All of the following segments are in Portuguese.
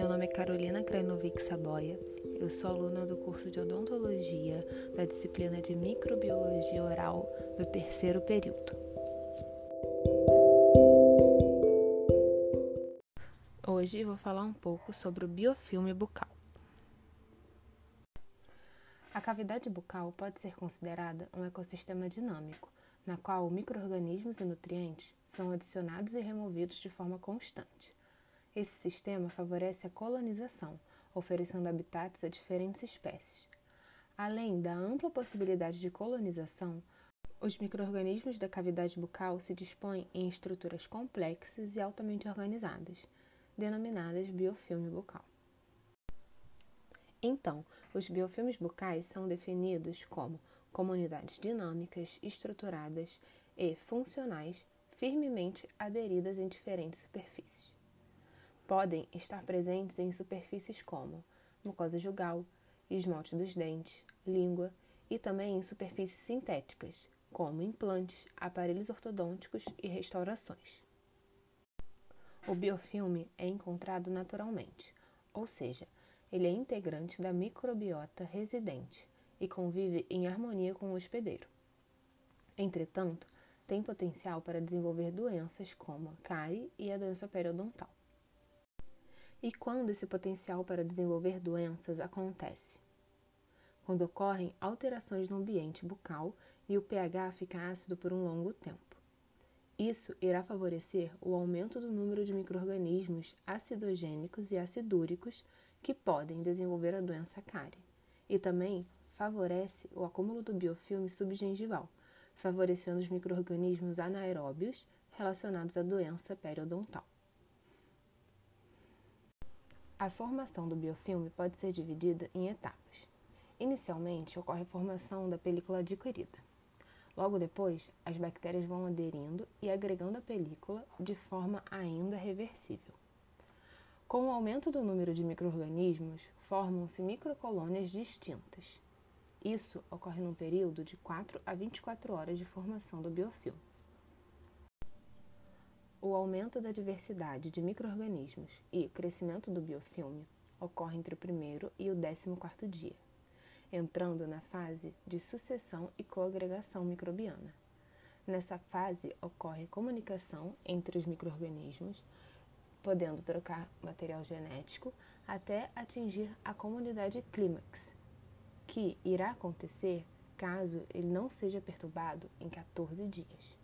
Meu nome é Carolina Krajnovic Saboia. Eu sou aluna do curso de odontologia da disciplina de microbiologia oral do terceiro período. Hoje vou falar um pouco sobre o biofilme bucal. A cavidade bucal pode ser considerada um ecossistema dinâmico, na qual microorganismos e nutrientes são adicionados e removidos de forma constante. Esse sistema favorece a colonização, oferecendo habitats a diferentes espécies. Além da ampla possibilidade de colonização, os microorganismos da cavidade bucal se dispõem em estruturas complexas e altamente organizadas, denominadas biofilme bucal. Então, os biofilmes bucais são definidos como comunidades dinâmicas, estruturadas e funcionais firmemente aderidas em diferentes superfícies podem estar presentes em superfícies como mucosa jugal, esmalte dos dentes, língua e também em superfícies sintéticas, como implantes, aparelhos ortodônticos e restaurações. O biofilme é encontrado naturalmente, ou seja, ele é integrante da microbiota residente e convive em harmonia com o hospedeiro. Entretanto, tem potencial para desenvolver doenças como cárie e a doença periodontal. E quando esse potencial para desenvolver doenças acontece? Quando ocorrem alterações no ambiente bucal e o pH fica ácido por um longo tempo. Isso irá favorecer o aumento do número de microrganismos acidogênicos e acidúricos que podem desenvolver a doença cárie. E também favorece o acúmulo do biofilme subgengival, favorecendo os microrganismos anaeróbios relacionados à doença periodontal. A formação do biofilme pode ser dividida em etapas. Inicialmente, ocorre a formação da película adquirida. Logo depois, as bactérias vão aderindo e agregando a película de forma ainda reversível. Com o aumento do número de microrganismos, formam-se microcolônias distintas. Isso ocorre num período de 4 a 24 horas de formação do biofilme. O aumento da diversidade de microrganismos e o crescimento do biofilme ocorre entre o primeiro e o décimo quarto dia, entrando na fase de sucessão e coagregação microbiana. Nessa fase ocorre comunicação entre os microrganismos, podendo trocar material genético até atingir a comunidade clímax, que irá acontecer caso ele não seja perturbado em 14 dias.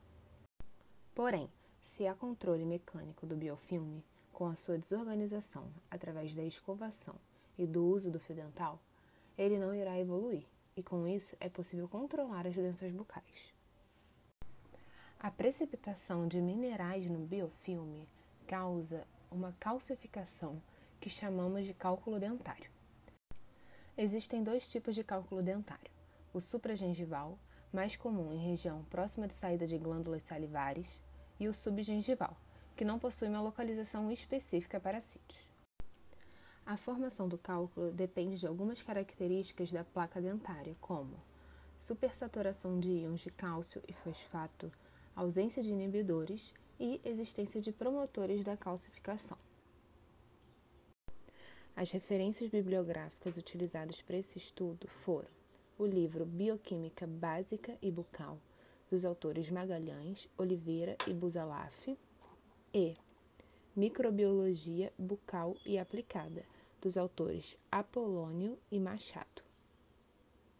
Porém, se há controle mecânico do biofilme, com a sua desorganização através da escovação e do uso do fio dental, ele não irá evoluir, e com isso é possível controlar as doenças bucais. A precipitação de minerais no biofilme causa uma calcificação que chamamos de cálculo dentário. Existem dois tipos de cálculo dentário: o supragengival, mais comum em região próxima de saída de glândulas salivares, e o subgengival, que não possui uma localização específica para sítios. A formação do cálculo depende de algumas características da placa dentária, como supersaturação de íons de cálcio e fosfato, ausência de inibidores e existência de promotores da calcificação. As referências bibliográficas utilizadas para esse estudo foram o livro Bioquímica Básica e Bucal, dos autores Magalhães, Oliveira e Busalaf, e Microbiologia Bucal e Aplicada, dos autores Apolônio e Machado.